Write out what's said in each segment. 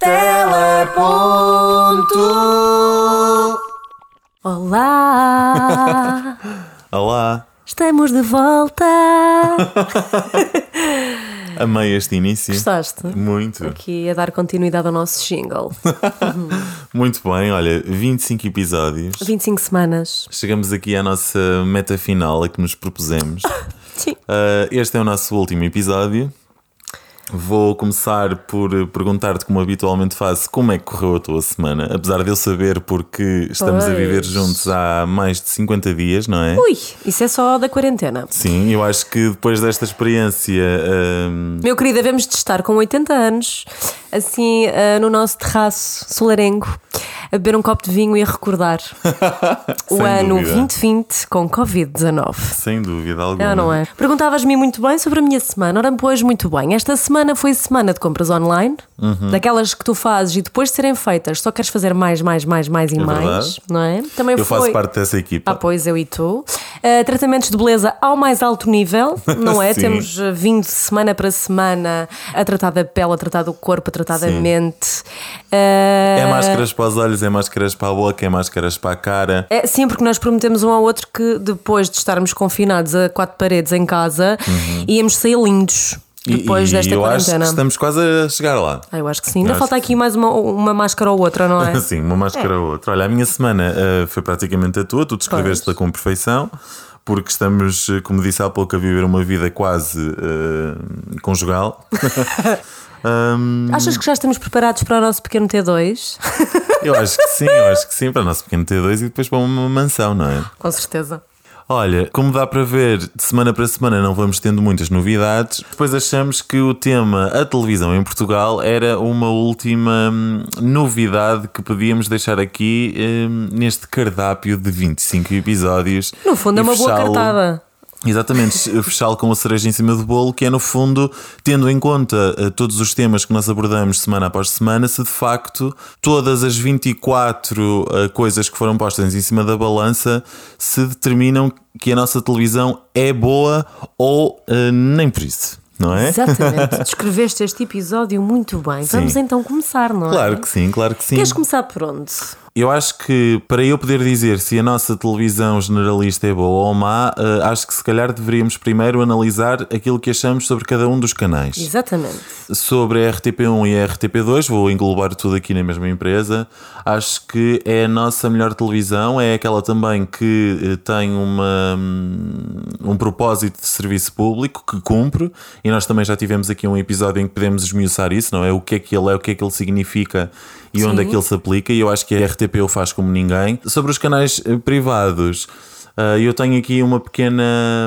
Teleponto. Olá! Olá, Estamos de volta! amei este início. Gostaste? Muito, Aqui a dar continuidade ao nosso jingle. muito bem. Olha, 25 episódios. 25 semanas. Chegamos aqui à nossa meta final, a que nos propusemos. Sim. Uh, este é o nosso último episódio. Vou começar por perguntar-te, como habitualmente faço, como é que correu a tua semana? Apesar de eu saber, porque estamos a viver Pois. juntos há mais de 50 dias, não é? Ui, isso é só da quarentena. Sim, eu acho que depois desta experiência. hum, Meu querido, devemos de estar com 80 anos, assim, ah, no nosso terraço solarengo, a beber um copo de vinho e a recordar o ano dúvida. 2020 com Covid-19. sem dúvida alguma. Não, não é? Perguntavas-me muito bem sobre a minha semana. Ora, pois, muito bem. Esta semana foi semana de compras online, Uhum. daquelas que tu fazes e depois de serem feitas só queres fazer mais, mais, mais, mais e É mais, verdade. não é? Também Eu foi. faço parte dessa equipa. Ah, pois, eu e tu. Uh, tratamentos de beleza ao mais alto nível, não é? Temos uh, vindo semana para semana a tratar da pele, a tratar do corpo, a tratar da Sim. mente. Uh, É máscaras para os olhos, é máscaras para a boca, é máscaras para a cara. é, sim, porque nós prometemos um ao outro que depois de estarmos confinados a quatro paredes em casa, íamos sair lindos Uhum. Depois e desta eu acho quarentena. que estamos quase a chegar lá. Ah, eu acho que sim. Ainda Eu falta acho aqui mais uma, uma máscara ou outra, não é? Sim, uma máscara ou outra. Olha, a minha semana eh, foi praticamente a tua, tu descreveste-la com perfeição, porque estamos, eh, como disse há pouco, a viver uma vida quase eh, conjugal. Hum, Achas que já estamos preparados para o nosso pequeno T2? eu acho que sim, eu acho que sim, para o nosso pequeno T2 e depois para uma mansão, não é? Com certeza. Olha, como dá para ver, de semana para semana não vamos tendo muitas novidades. Depois achamos que o tema a televisão em Portugal era uma última hum, novidade que podíamos deixar aqui hum, neste cardápio de 25 episódios. No fundo, é uma boa cartada. Exatamente, fechá-lo com a cereja em cima do bolo, que é no fundo, tendo em conta eh, todos os temas que nós abordamos semana após semana, se de facto todas as 24 eh, coisas que foram postas em cima da balança se determinam que a nossa televisão é boa ou eh, nem por isso, não é? Exatamente. Descreveste este episódio muito bem. Vamos então começar, não é? Claro que sim, claro que sim. Queres começar por onde? Eu acho que para eu poder dizer se a nossa televisão generalista é boa ou má, eh, acho que se calhar deveríamos primeiro analisar aquilo que achamos sobre cada um dos canais. Exatamente. Sobre a RTP1 e a RTP2, vou englobar tudo aqui na mesma empresa. Acho que é a nossa melhor televisão, é aquela também que eh, tem uma, hum, um propósito de serviço público que cumpre, e nós também já tivemos aqui um episódio em que podemos esmiuçar isso, não é? O que é que ele é, o que é que ele significa e onde é Sim. que ele se aplica, e eu acho que a RTP o faz como ninguém. Sobre os canais eh, privados. Uh, eu tenho aqui uma pequena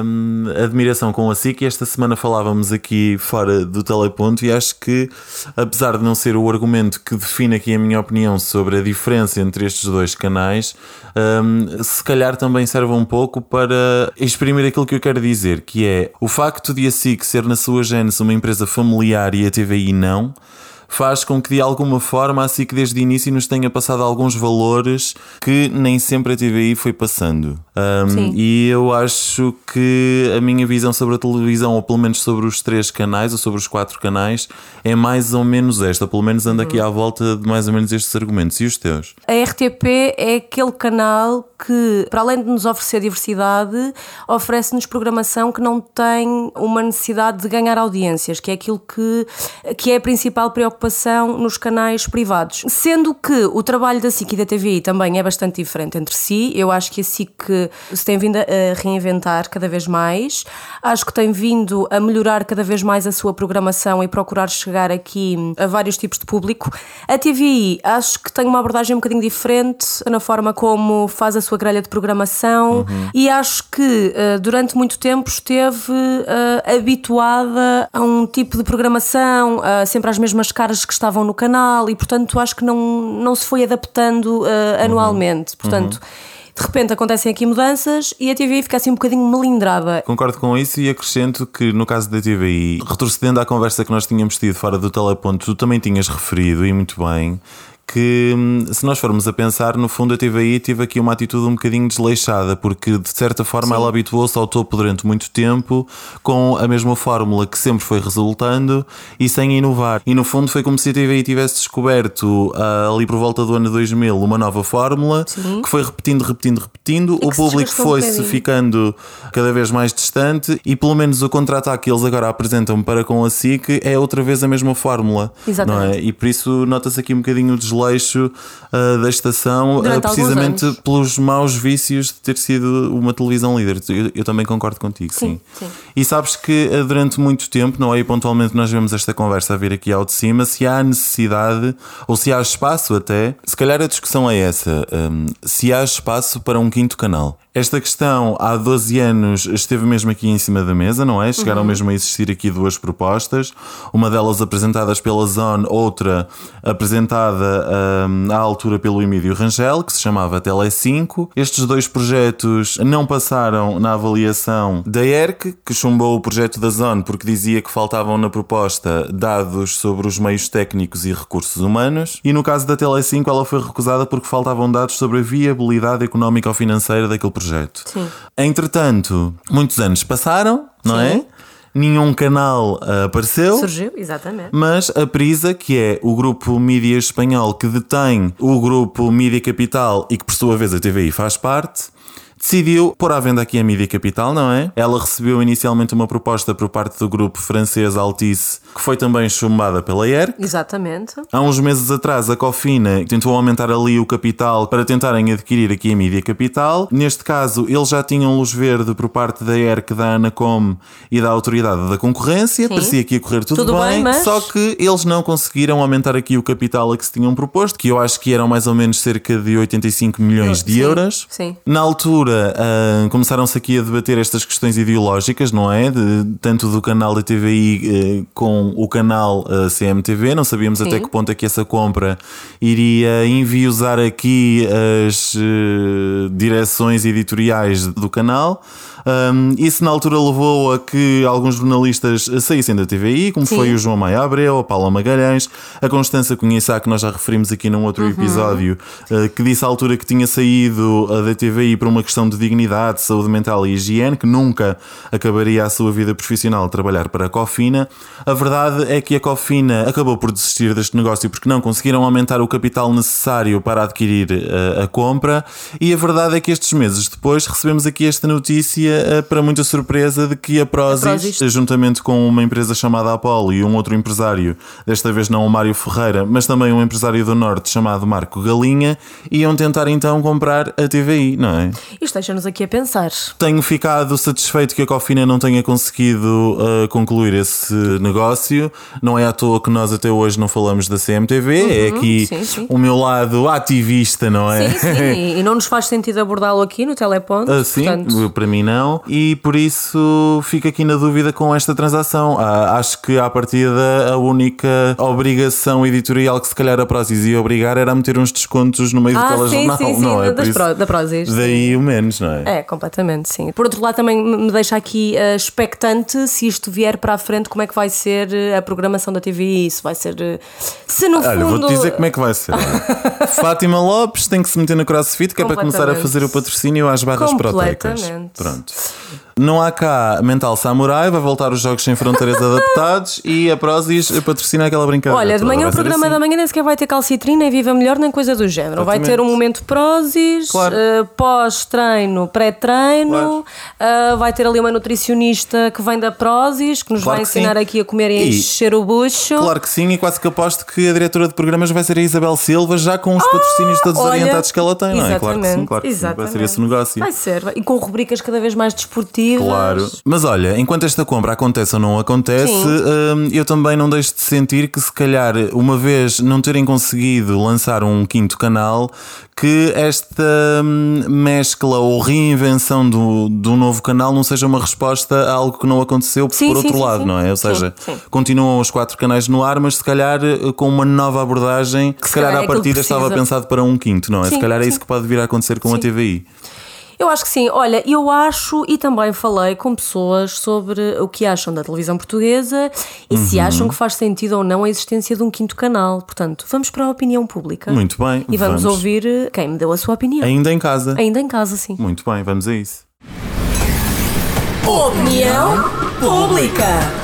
hum, admiração com a SIC e esta semana falávamos aqui fora do teleponto e acho que, apesar de não ser o argumento que define aqui a minha opinião sobre a diferença entre estes dois canais, hum, se calhar também serve um pouco para exprimir aquilo que eu quero dizer, que é o facto de a SIC ser na sua gênese uma empresa familiar e a TVI não, faz com que de alguma forma a SIC desde o início nos tenha passado alguns valores que nem sempre a TVI foi passando. Um, e eu acho que a minha visão sobre a televisão, ou pelo menos sobre os três canais, ou sobre os quatro canais, é mais ou menos esta. Pelo menos ando aqui à volta de mais ou menos estes argumentos. E os teus? A RTP é aquele canal que, para além de nos oferecer diversidade, oferece-nos programação que não tem uma necessidade de ganhar audiências, que é aquilo que, que é a principal preocupação nos canais privados. Sendo que o trabalho da SIC e da TVI também é bastante diferente entre si, eu acho que a SIC se tem vindo a reinventar cada vez mais, acho que tem vindo a melhorar cada vez mais a sua programação e procurar chegar aqui a vários tipos de público. A TVI acho que tem uma abordagem um bocadinho diferente na forma como faz a sua grelha de programação e acho que eh, durante muito tempo esteve eh, habituada a um tipo de programação, eh, sempre às mesmas caras que estavam no canal e portanto acho que não, não se foi adaptando eh, anualmente. Portanto, de repente acontecem aqui mudanças e a TVI fica assim um bocadinho melindrada. Concordo com isso e acrescento que no caso da TVI, retrocedendo à conversa que nós tínhamos tido fora do teleponto, tu também tinhas referido, e muito bem, que, hum, se nós formos a pensar, no fundo a TVI tive aqui uma atitude um bocadinho desleixada, porque de certa forma Sim. ela habituou-se ao topo durante muito tempo com a mesma fórmula que sempre foi resultando e sem inovar. E no fundo foi como se a TVI tivesse descoberto uh, ali por volta do ano 2000 uma nova fórmula Sim. que foi repetindo, repetindo, repetindo. E o público foi-se um ficando cada vez mais distante e pelo menos o contra-ataque que eles agora apresentam para com a SIC é outra vez a mesma fórmula. Exatamente. Não é? E por isso nota-se aqui um bocadinho o desleixo uh, da estação, uh, precisamente pelos maus vícios de ter sido uma televisão líder. Eu, eu também concordo contigo, sim, sim. sim. E sabes que uh, durante muito tempo, não é? E pontualmente nós vemos esta conversa a vir aqui ao de cima, se há necessidade ou se há espaço até, se calhar a discussão é essa, um, se há espaço para um quinto canal. Esta questão há 12 anos esteve mesmo aqui em cima da mesa, não é? Chegaram uhum. mesmo a existir aqui duas propostas, uma delas apresentadas pela Zone, outra apresentada um, à altura pelo Emílio Rangel, que se chamava Tele 5. Estes dois projetos não passaram na avaliação da ERC, que chumbou o projeto da Zone porque dizia que faltavam na proposta dados sobre os meios técnicos e recursos humanos, e no caso da Tele 5 ela foi recusada porque faltavam dados sobre a viabilidade económica ou financeira daquele projeto projeto. Sim. Entretanto, muitos anos passaram, não é? Sim. é? Nenhum canal uh, apareceu. Surgiu, exatamente. Mas a Prisa, que é o grupo mídia espanhol que detém o grupo Mídia Capital e que por sua vez a TVI faz parte, decidiu pôr à venda aqui a Mídia Capital, não é? Ela recebeu inicialmente uma proposta por parte do grupo francês Altice, que foi também chumbada pela ERC. Exatamente. Há uns meses atrás, a Cofina tentou aumentar ali o capital para tentarem adquirir aqui a Mídia Capital. Neste caso, eles já tinham luz verde por parte da ERC, da Anacom e da Autoridade da Concorrência. Sim. Parecia que ia correr tudo, tudo bem, bem mas... só que eles não conseguiram aumentar aqui o capital a que se tinham proposto, que eu acho que eram mais ou menos cerca de 85 milhões de sim, euros. Sim. Na altura, uh, começaram-se aqui a debater estas questões ideológicas, não é? De, tanto do canal da TVI uh, com o canal uh, ah, CMTV. Não sabíamos Sim. até que ponto é que essa compra iria enviosar aqui as direções editoriais do canal. Um, isso na altura levou a que alguns jornalistas saíssem da TVI, como Sim. foi o João Maia Abreu, a Paula Magalhães, a Constança Conheçá, que nós já referimos aqui num outro uhum. episódio, uh, que disse à altura que tinha saído da TVI por uma questão de dignidade, saúde mental e higiene, que nunca acabaria a sua vida profissional a trabalhar para a Cofina. A verdade é que a Cofina acabou por desistir deste negócio porque não conseguiram aumentar o capital necessário para adquirir uh, a compra, e a verdade é que estes meses depois recebemos aqui esta notícia eh, para muita surpresa de que a Prozis, a Prozis, juntamente com uma empresa chamada Apollo e um outro empresário, desta vez não o Mário Ferreira, mas também um empresário do Norte chamado Marco Galinha, iam tentar então comprar a TVI, não é? Isto deixa-nos aqui a pensar. Tenho ficado satisfeito que a Cofina não tenha conseguido uh, concluir esse negócio. Não é à toa que nós até hoje não falamos da CMTV, é uhum, é aqui sim, sim. o meu lado ativista, não é? Sim, sim, e não nos faz sentido abordá-lo aqui no Teleponto. Uh, sim, portanto... para mim não e por isso fico aqui na dúvida com esta transação. Ah, acho que à partida a única obrigação editorial que se calhar a Prozis ia obrigar era meter uns descontos no meio ah, do telejornal, sim, sim, não sim, é? Das pro, da Prozis. Daí o menos, não é? É, completamente, sim. Por outro lado, também me deixa aqui uh, expectante se isto vier para a frente, como é que vai ser uh, a programação da TVI, se vai ser. Uh, se no Olha, fundo. vou-te dizer como é que vai ser. Fátima Lopes tem que se meter no crossfit, que é para começar a fazer o patrocínio às barras proteicas. Pronto. Não há cá Mental Samurai, vai voltar os Jogos Sem Fronteiras adaptados e a Prozis patrocina aquela brincadeira. Olha, de manhã o programa assim. da manhã nem sequer vai ter calcitrina, nem viva melhor, nem coisa do género. Exatamente. Vai ter um momento Prozis, claro. uh, pós-treino, pré-treino, claro. uh, vai ter ali uma nutricionista que vem da Prozis, que nos claro vai ensinar aqui a comer e, e encher o bucho. Claro que sim, e quase que aposto que a diretora de programas vai ser a Isabel Silva, já com os ah, patrocínios todos olha, orientados que ela tem, não é? Claro que sim, claro que sim. Vai ser esse negócio. Vai ser, e com rubricas cada vez mais desportivas Claro. Mas olha, enquanto esta compra acontece ou não acontece, hum, eu também não deixo de sentir que se calhar, uma vez não terem conseguido lançar um quinto canal, que esta hum, mescla ou reinvenção do, do novo canal não seja uma resposta a algo que não aconteceu sim, por outro sim, lado, não é? Ou seja, continuam os quatro canais no ar, mas se calhar com uma nova abordagem que se, calhar à é partida estava pensado para um quinto, não é? se calhar é isso que pode vir a acontecer com a TVI. Eu acho que sim. Olha, eu acho e também falei com pessoas sobre o que acham da televisão portuguesa e uhum. se acham que faz sentido ou não a existência de um quinto canal. Portanto, vamos para a opinião pública. Muito bem. E vamos, vamos. ouvir eh, quem me deu a sua opinião. Ainda em casa. Ainda em casa, sim. Muito bem, vamos a isso. Opinião pública.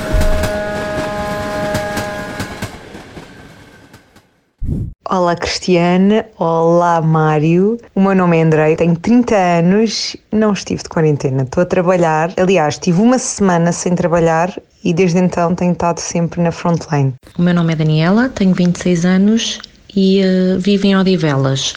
Olá Cristiane, olá Mário. O meu nome é Andrei, tenho 30 anos, não estive de quarentena, estou a trabalhar. Aliás, tive uma semana sem trabalhar e desde então tenho estado sempre na frontline. O meu nome é Daniela, tenho 26 anos e uh, vivo em Odivelas.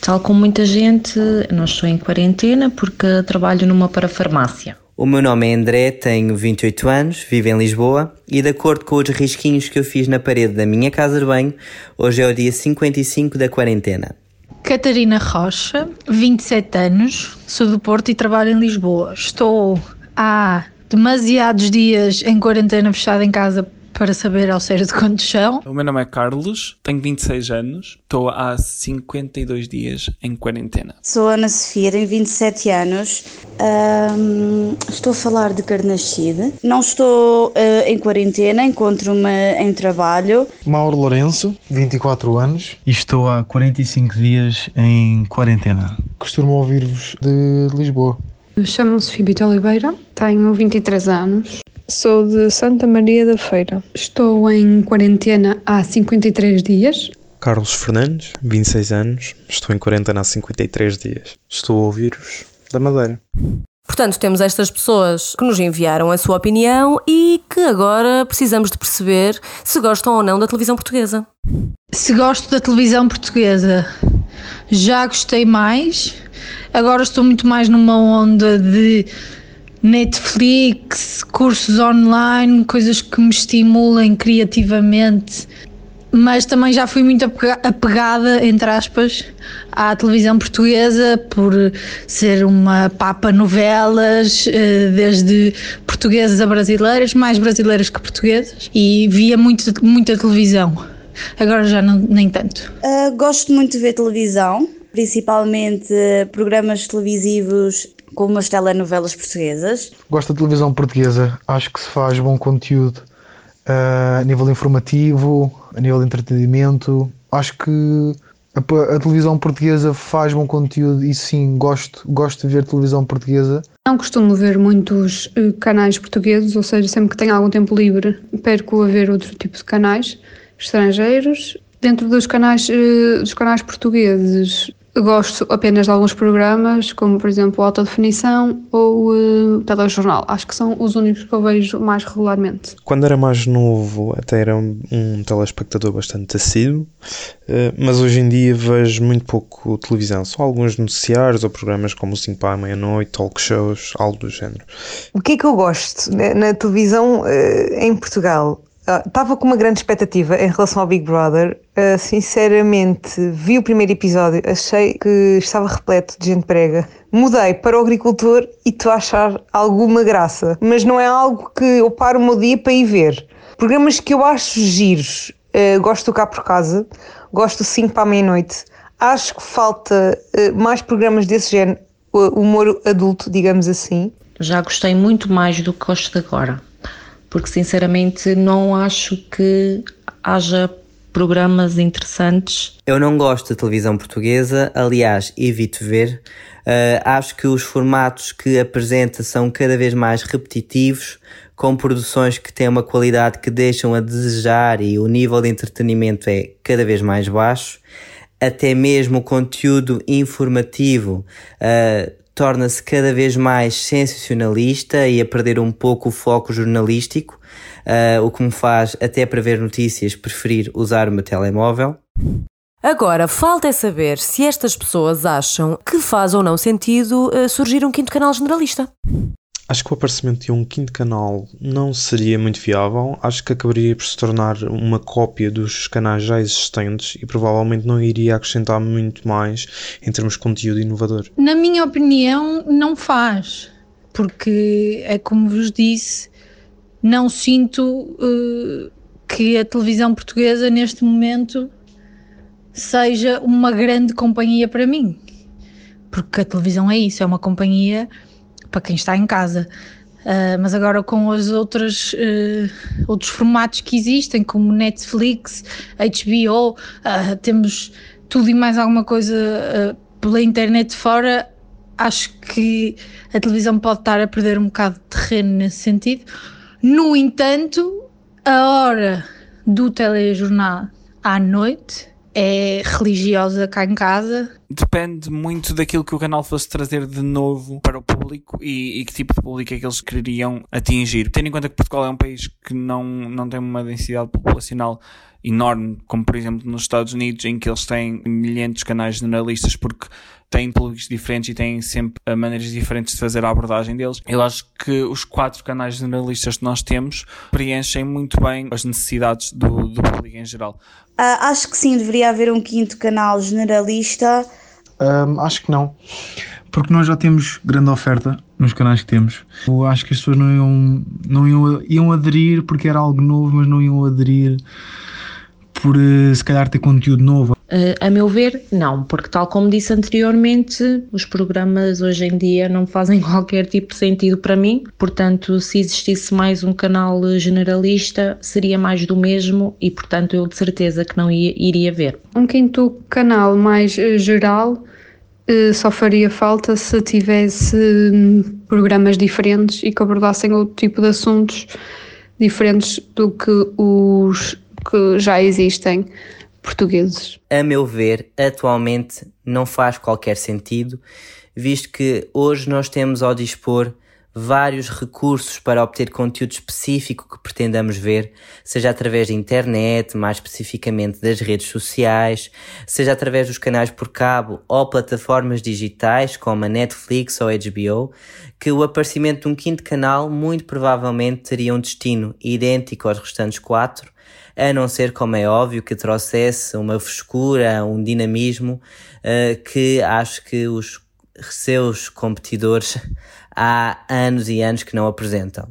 Tal como muita gente, não estou em quarentena porque trabalho numa parafarmácia. O meu nome é André, tenho 28 anos, vivo em Lisboa e, de acordo com os risquinhos que eu fiz na parede da minha casa de banho, hoje é o dia 55 da quarentena. Catarina Rocha, 27 anos, sou do Porto e trabalho em Lisboa. Estou há demasiados dias em quarentena fechada em casa para saber ao certo quantos são. O meu nome é Carlos, tenho 26 anos, estou há 52 dias em quarentena. Sou Ana Sofia, tenho 27 anos, um, estou a falar de Carnachide. Não estou uh, em quarentena, encontro-me em trabalho. Mauro Lourenço, 24 anos, e estou há 45 dias em quarentena. Costumo ouvir-vos de Lisboa. Chamo-me Sofia Bito Oliveira, tenho 23 anos, Sou de Santa Maria da Feira. Estou em quarentena há 53 dias. Carlos Fernandes, 26 anos. Estou em quarentena há 53 dias. Estou a ouvir-vos da Madeira. Portanto, temos estas pessoas que nos enviaram a sua opinião e que agora precisamos de perceber se gostam ou não da televisão portuguesa. Se gosto da televisão portuguesa, já gostei mais. Agora estou muito mais numa onda de Netflix, cursos online, coisas que me estimulem criativamente, mas também já fui muito apegada, entre aspas, à televisão portuguesa por ser uma papa novelas, eh, desde portuguesas a brasileiras, mais brasileiras que portuguesas, e via muito, muita televisão. Agora já não, nem tanto. Uh, gosto muito de ver televisão, principalmente programas televisivos como as telenovelas portuguesas. Gosto da televisão portuguesa, acho que se faz bom conteúdo uh, a nível informativo, a nível de entretenimento. Acho que a, a, televisão portuguesa faz bom conteúdo e sim, gosto, gosto de ver televisão portuguesa. Não costumo ver muitos uh, canais portugueses, ou seja, sempre que tenho algum tempo livre, perco a ver outro tipo de canais estrangeiros. Dentro dos canais, uh, dos canais portugueses, Gosto apenas de alguns programas, como por exemplo Alta Definição ou uh, Telejornal. Acho que são os únicos que eu vejo mais regularmente. Quando era mais novo, até era um, um telespectador bastante assíduo, uh, mas hoje em dia vejo muito pouco televisão. Só alguns noticiários ou programas como o 5 para a meia-noite, talk shows, algo do género. O que é que eu gosto na, na televisão uh, em Portugal? Estava com uma grande expectativa em relação ao Big Brother. Uh, sinceramente, vi o primeiro episódio, achei que estava repleto de gente prega. Mudei para o agricultor e estou a achar alguma graça, mas não é algo que eu paro o meu dia para ir ver. Programas que eu acho giros, uh, gosto do Cá por Casa, gosto do 5 para a meia-noite. Acho que falta uh, mais programas desse género, humor adulto, digamos assim. Já gostei muito mais do que gosto de agora porque sinceramente não acho que haja programas interessantes. Eu não gosto de televisão portuguesa, aliás, evito ver. Uh, acho que os formatos que apresenta são cada vez mais repetitivos, com produções que têm uma qualidade que deixam a desejar e o nível de entretenimento é cada vez mais baixo. Até mesmo o conteúdo informativo uh, torna-se cada vez mais sensacionalista e a perder um pouco o foco jornalístico, uh, o que me faz, até para ver notícias, preferir usar o meu telemóvel. Agora, falta é saber se estas pessoas acham que faz ou não sentido uh, surgir um quinto canal generalista. Acho que o aparecimento de um quinto canal não seria muito viável. Acho que acabaria por se tornar uma cópia dos canais já existentes e provavelmente não iria acrescentar muito mais em termos de conteúdo inovador. Na minha opinião, não faz. Porque é como vos disse, não sinto uh, que a televisão portuguesa neste momento seja uma grande companhia para mim. porque a televisão é isso, é uma companhia para quem está em casa. Uh, mas agora com os outros, uh, outros formatos que existem, como Netflix, HBO, uh, temos tudo e mais alguma coisa pela internet fora, acho que a televisão pode estar a perder um bocado de terreno nesse sentido. No entanto, a hora do telejornal à noite é religiosa cá em casa. Depende muito daquilo que o canal fosse trazer de novo para o público e, e, que tipo de público é que eles queriam atingir. Tendo em conta que Portugal é um país que não, não tem uma densidade populacional enorme, como por exemplo nos Estados Unidos, em que eles têm de canais generalistas, porque têm públicos diferentes e têm sempre eh, maneiras diferentes de fazer a abordagem deles. Eu acho que os quatro canais generalistas que nós temos preenchem muito bem as necessidades do, do público em geral. Uh, acho que sim, deveria haver um quinto canal generalista. Um, acho que não, porque nós já temos grande oferta nos canais que temos. Eu acho que as pessoas não iam, não iam, iam aderir porque era algo novo, mas não iam aderir por eh, se calhar ter conteúdo novo. Uh, a meu ver, não, porque tal como disse anteriormente, os programas hoje em dia não fazem qualquer tipo de sentido para mim, portanto, se existisse mais um canal generalista, seria mais do mesmo e, portanto, eu de certeza que não ia, iria ver. Um quinto canal mais uh, geral uh, só faria falta se tivesse um, programas diferentes e que abordassem outro tipo de assuntos diferentes do que os que já existem portugueses. A meu ver, atualmente não faz qualquer sentido, visto que hoje nós temos ao dispor vários recursos para obter conteúdo específico que pretendamos ver, seja através da internet, mais especificamente das redes sociais, seja através dos canais por cabo ou plataformas digitais como a Netflix ou a HBO, que o aparecimento de um quinto canal muito provavelmente teria um destino idêntico aos restantes quatro, a não ser, como é óbvio, que trouxesse uma frescura, um dinamismo uh, que acho que os seus competidores há anos e anos que não apresentam.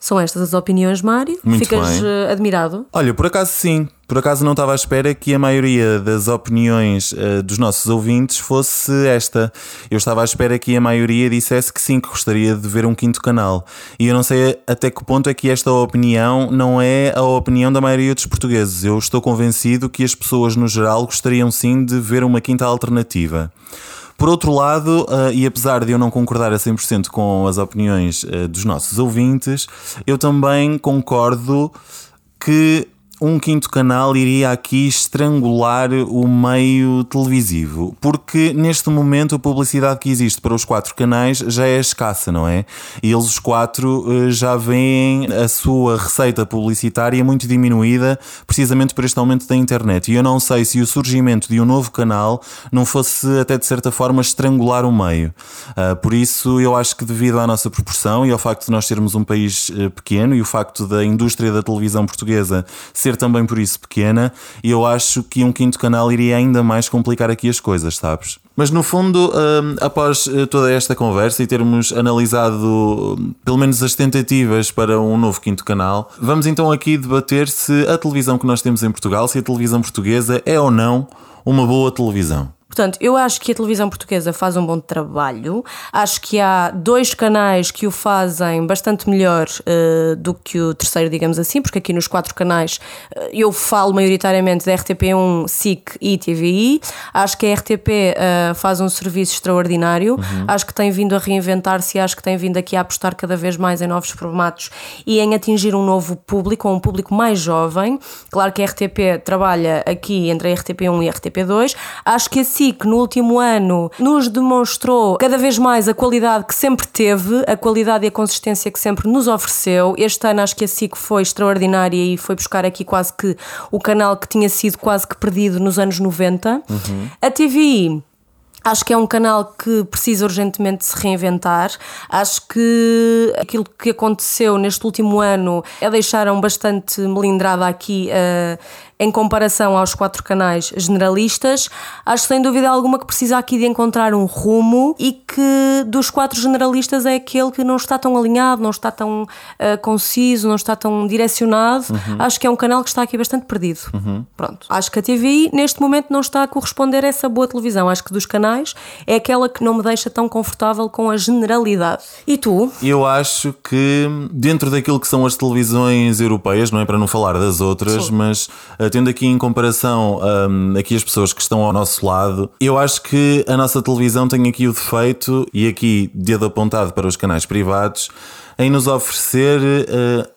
São estas as opiniões, Mário? Muito Ficas bem. uh, admirado? Olha, por acaso sim. Por acaso não estava à espera que a maioria das opiniões uh, dos nossos ouvintes fosse esta. Eu estava à espera que a maioria dissesse que sim, que gostaria de ver um quinto canal. E eu não sei até que ponto é que esta opinião não é a opinião da maioria dos portugueses. Eu estou convencido que as pessoas no geral gostariam sim de ver uma quinta alternativa. Por outro lado, uh, e apesar de eu não concordar a 100% com as opiniões uh, dos nossos ouvintes, eu também concordo que um quinto canal iria aqui estrangular o meio televisivo, porque neste momento a publicidade que existe para os quatro canais já é escassa, não é? E eles os quatro eh, já veem a sua receita publicitária muito diminuída, precisamente por este aumento da internet. E eu não sei se o surgimento de um novo canal não fosse até de certa forma estrangular o meio. Uh, por isso, eu acho que devido à nossa proporção e ao facto de nós sermos um país uh, pequeno e o facto da indústria da televisão portuguesa ser também por isso pequena, e eu acho que um quinto canal iria ainda mais complicar aqui as coisas, sabes? Mas no fundo, hum, após eh, toda esta conversa e termos analisado hum, pelo menos as tentativas para um novo quinto canal, vamos então aqui debater se a televisão que nós temos em Portugal, se a televisão portuguesa é ou não uma boa televisão. Portanto, eu acho que a televisão portuguesa faz um bom trabalho. Acho que há dois canais que o fazem bastante melhor uh, do que o terceiro, digamos assim, porque aqui nos quatro canais uh, eu falo maioritariamente da RTP1, SIC e TVI. Acho que a RTP uh, eh, faz um serviço extraordinário. Uhum. Acho que tem vindo a reinventar-se acho que tem vindo aqui a apostar cada vez mais em novos formatos e em atingir um novo público, um público mais jovem. Claro que a RTP trabalha aqui entre a RTP1 e a RTP2. Acho que a SIC que no último ano nos demonstrou cada vez mais a qualidade que sempre teve, a qualidade e a consistência que sempre nos ofereceu. Este ano acho que a SIC foi extraordinária e foi buscar aqui quase que o canal que tinha sido quase que perdido nos anos 90. Uhum. A TVI Acho que é um canal que precisa urgentemente se reinventar. Acho que aquilo que aconteceu neste último ano é deixaram bastante melindrada aqui uh, em comparação aos quatro canais generalistas, acho sem dúvida alguma que precisa aqui de encontrar um rumo e que dos quatro generalistas é aquele que não está tão alinhado, não está tão uh, conciso, não está tão direcionado. Uhum. Acho que é um canal que está aqui bastante perdido. Uhum. Pronto. Acho que a TVI neste momento não está a corresponder a essa boa televisão. Acho que dos canais é aquela que não me deixa tão confortável com a generalidade. E tu? Eu acho que dentro daquilo que são as televisões europeias, não é para não falar das outras, Sim. mas uh, tendo aqui em comparação um, aqui as pessoas que estão ao nosso lado, eu acho que a nossa televisão tem aqui o defeito, e aqui dedo apontado para os canais privados, em nos oferecer uh,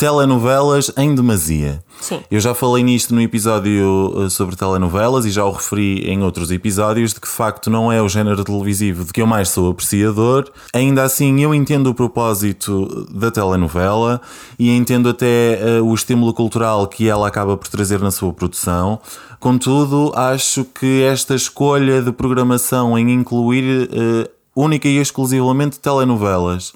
telenovelas em demasia. Sim. Eu já falei nisto no episódio eh, sobre telenovelas e já o referi em outros episódios de que de facto não é o género televisivo de que eu mais sou apreciador. Ainda assim, eu entendo o propósito da telenovela e entendo até uh, o estímulo cultural que ela acaba por trazer na sua produção. Contudo, acho que esta escolha de programação em incluir uh, única e exclusivamente telenovelas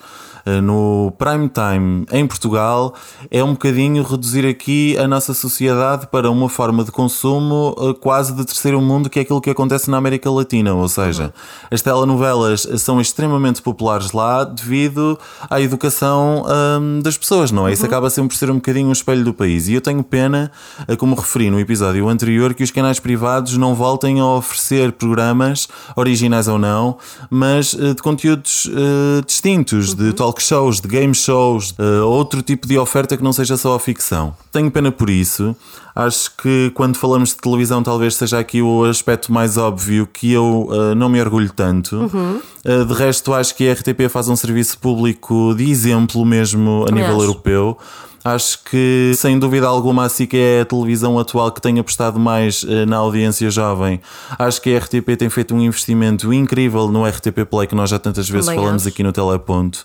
no prime time em Portugal é um bocadinho reduzir aqui a nossa sociedade para uma forma de consumo eh, quase de terceiro mundo, que é aquilo que acontece na América Latina. Ou seja, as telenovelas são extremamente populares lá devido à educação hum, das pessoas, não é? Isso uhum. acaba sempre por ser um bocadinho um espelho do país. E eu tenho pena, eh, como referi no episódio anterior, que os canais privados não voltem a oferecer programas, originais ou não, mas de conteúdos uh, distintos, uhum. de talk talk shows, de game shows, uh, outro tipo de oferta que não seja só a ficção. Tenho pena por isso. Acho que quando falamos de televisão, talvez seja aqui o aspecto mais óbvio que eu uh, não me orgulho tanto. Uhum. Uh, de resto, acho que a RTP faz um serviço público de exemplo mesmo a nível acho. europeu. Acho que, sem dúvida alguma, a SIC é a televisão atual que tem apostado mais na audiência jovem. Acho que a RTP tem feito um investimento incrível no RTP Play, que nós já tantas vezes Também falamos acho. aqui no Teleponto.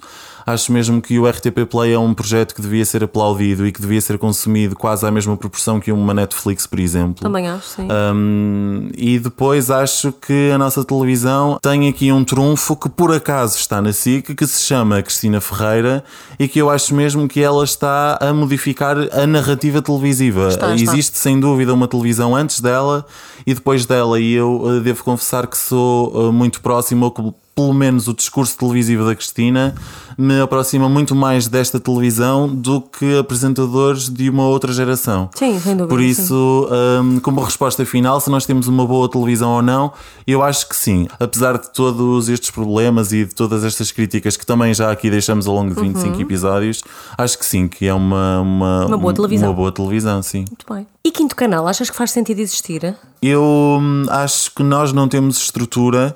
Acho mesmo que o RTP Play é um projeto que devia ser aplaudido e que devia ser consumido quase à mesma proporção que uma Netflix, por exemplo. Também acho, sim. Um, e depois acho que a nossa televisão tem aqui um trunfo que por acaso está na SIC, que se chama Cristina Ferreira e que eu acho mesmo que ela está a modificar a narrativa televisiva. Está, está. Existe sem dúvida uma televisão antes dela e depois dela, e eu uh, devo confessar que sou uh, muito próximo, ou pelo menos o discurso televisivo da Cristina me aproxima muito mais desta televisão do que apresentadores de uma outra geração. Sim, sem dúvida. Por isso, um, como resposta final, se nós temos uma boa televisão ou não, eu acho que sim. Apesar de todos estes problemas e de todas estas críticas que também já aqui deixamos ao longo de 25 uhum. episódios, acho que sim, que é uma, uma, uma boa televisão. Uma boa televisão, sim. Muito bem. E quinto canal, achas que faz sentido existir? Eu hum, acho que nós não temos estrutura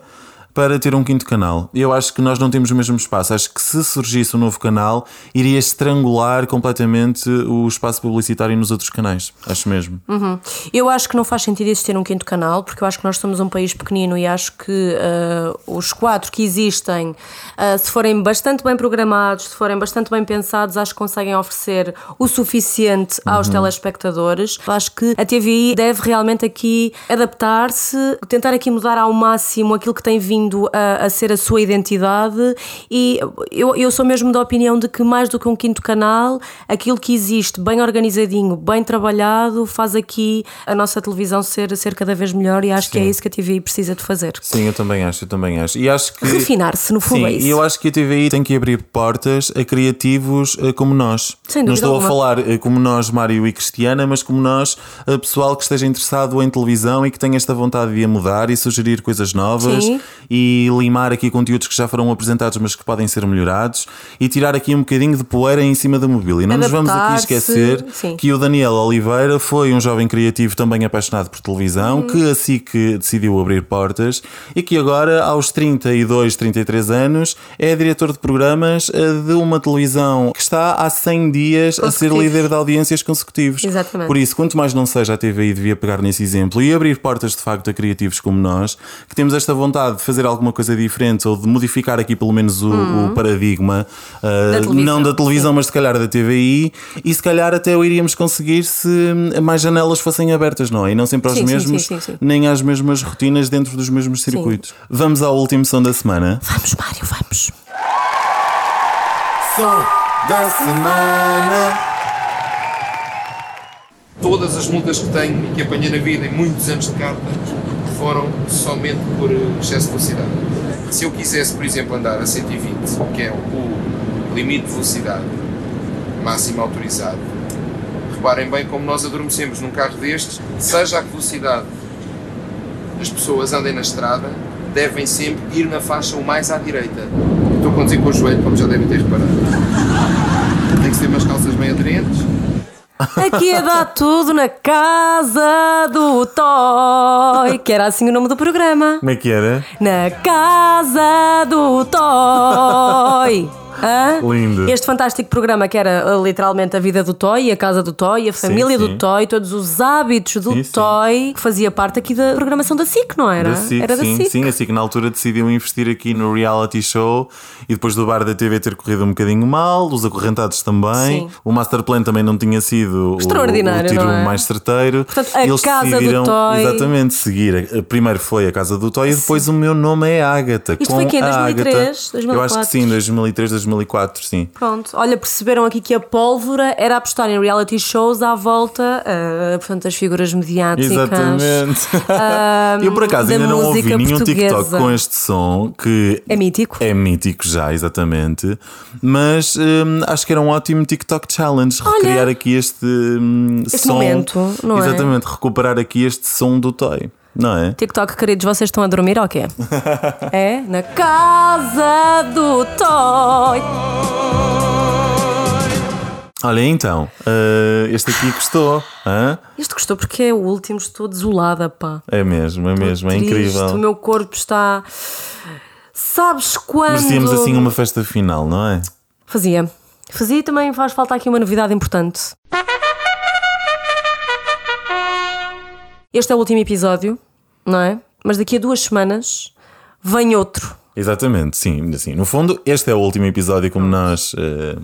para ter um quinto canal. Eu acho que nós não temos o mesmo espaço. Acho que se surgisse um novo canal, iria estrangular completamente o espaço publicitário nos outros canais. Acho mesmo. Uhum. Eu acho que não faz sentido existir um quinto canal, porque eu acho que nós somos um país pequenino e acho que uh, os quatro que existem, uh, se forem bastante bem programados, se forem bastante bem pensados, acho que conseguem oferecer o suficiente aos uhum. telespectadores. Acho que a TVI deve realmente aqui adaptar-se, tentar aqui mudar ao máximo aquilo que tem vindo vindo a, a, ser a sua identidade e eu, eu sou mesmo da opinião de que mais do que um quinto canal, aquilo que existe bem organizadinho, bem trabalhado, faz aqui a nossa televisão ser, ser cada vez melhor e acho Sim. que é isso que a TVI precisa de fazer. Sim, eu também acho, eu também acho. E acho que refinar-se no fundo Sim, é isso. E eu acho que a TVI tem que abrir portas a criativos eh, como nós. Sem Não estou alguma. a falar eh, como nós, Mário e Cristiana, mas como nós, eh, pessoal que esteja interessado em televisão e que tenha esta vontade de a mudar e sugerir coisas novas Sim e limar aqui conteúdos que já foram apresentados, mas que podem ser melhorados e tirar aqui um bocadinho de poeira em cima da mobília. Não nos vamos aqui esquecer sim. que o Daniel Oliveira foi um jovem criativo também apaixonado por televisão, uhum. que assim que decidiu abrir portas e que agora, aos 32, 33 anos, é diretor de programas eh, de uma televisão que está há 100 dias a ser líder de audiências consecutivos. Exatamente. Por isso, quanto mais não seja a TVI, devia pegar nesse exemplo e abrir portas de facto a criativos como nós, que temos esta vontade de fazer alguma coisa diferente ou de modificar aqui pelo menos o, uhum. o paradigma, uh, da não da televisão, sim. mas se calhar da TVI, e se calhar até o iríamos conseguir se mais janelas fossem abertas, não é? E não sempre aos sim, mesmos, sim, nem às mesmas rotinas dentro dos mesmos circuitos. Vamos ao último som da semana. Vamos, Mário, vamos. Som da semana. Todas as multas que tenho e que apanhei na vida em muitos anos de carta foram somente por excesso de velocidade. Se eu quisesse, por exemplo, andar a 120, que é o limite de velocidade máximo autorizado, reparem bem como nós adormecemos num carro destes, seja a velocidade as pessoas andem na estrada, devem sempre ir na faixa o mais à direita. Estou a conduzir com o joelho, como já devem ter reparado. Tem que ser umas calças bem aderentes. Aqui é dar tudo na casa do Toy, que era assim o nome do programa. Como é que era? Na casa do Toy. Hã? Lindo. Este fantástico programa que era uh, literalmente a vida do Toy, a casa do Toy, a família sim. do Toy, todos os hábitos do Sim, sim. Toy, que fazia parte aqui da programação da SIC, não era? Da SIC, era da sim, SIC. sim, a SIC na altura decidiu investir aqui no reality show e depois do bar da TV ter corrido um bocadinho mal, os acorrentados também, Sim. o master plan também não tinha sido o- Extraordinário, o, tiro não é? mais certeiro. Portanto, a Eles casa do decidiram Toy. exatamente seguir. Primeiro foi a casa do Toy e depois o meu nome é Ágata. Isto foi quê? Em a 2003, Ágata. Eu acho que 2004? sim, 2003, 2004, sim. Pronto, olha, perceberam aqui que a pólvora era apostar em reality shows à volta, uh, portanto, das figuras mediáticas. Exatamente. ah, Eu por acaso da ainda não ouvi nenhum TikTok portuguesa. com este som que É mítico. é mítico já, exatamente. Mas hum, acho que era um ótimo TikTok challenge recriar aqui este, hum, Este som. momento, não é? Exatamente, recuperar aqui este som do Toy, não é? TikTok, queridos, vocês estão a dormir ou quê? é? Na casa do Toy. Olha, então, uh, este aqui gostou, hã? Isto gostou porque é o último, estou desolada, pá. É mesmo, é mesmo, é incrível. O meu corpo está. Sabes quando. Merecíamos assim uma festa final, não é? Fazia. Fazia e também faz falta aqui uma novidade importante. Este é o último episódio, não é? Mas daqui a duas semanas vem outro. Exatamente, sim, assim, no fundo este é o último episódio como nós eh,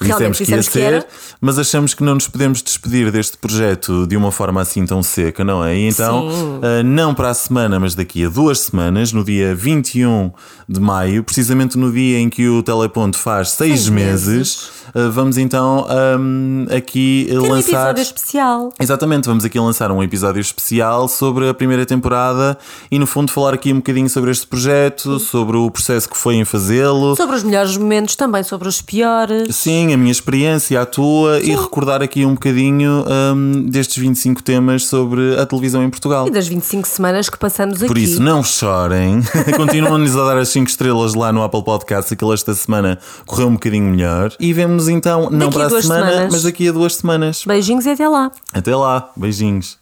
dissemos que ia dissemos que ser, mas achamos que não nos podemos despedir deste projeto de uma forma assim tão seca, não é? E então, eh, não para a semana, mas daqui a duas semanas, no dia 21 de maio, precisamente no dia em que o Teleponto faz seis, Seis meses, eh, vamos então ahm, aqui Ter um lançar... episódio especial. Exatamente, vamos aqui lançar um episódio especial sobre a primeira temporada e, no fundo, falar aqui um bocadinho sobre este projeto, sobre o processo que foi em fazê-lo. Sobre os melhores momentos, também sobre os piores. Sim, a minha experiência, a tua, e recordar aqui um bocadinho hum, destes 25 temas sobre a televisão em Portugal. E das 25 semanas que passamos aqui. Por isso, não chorem. Continuam-nos a dar as 5 estrelas lá no Apple Podcast, aquilo esta semana correu um bocadinho melhor. E vemos então, não Daqui para a semana, semanas. mas daqui a duas semanas. Beijinhos e até lá. Até lá, beijinhos.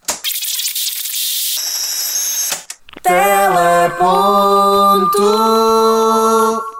Teleponto.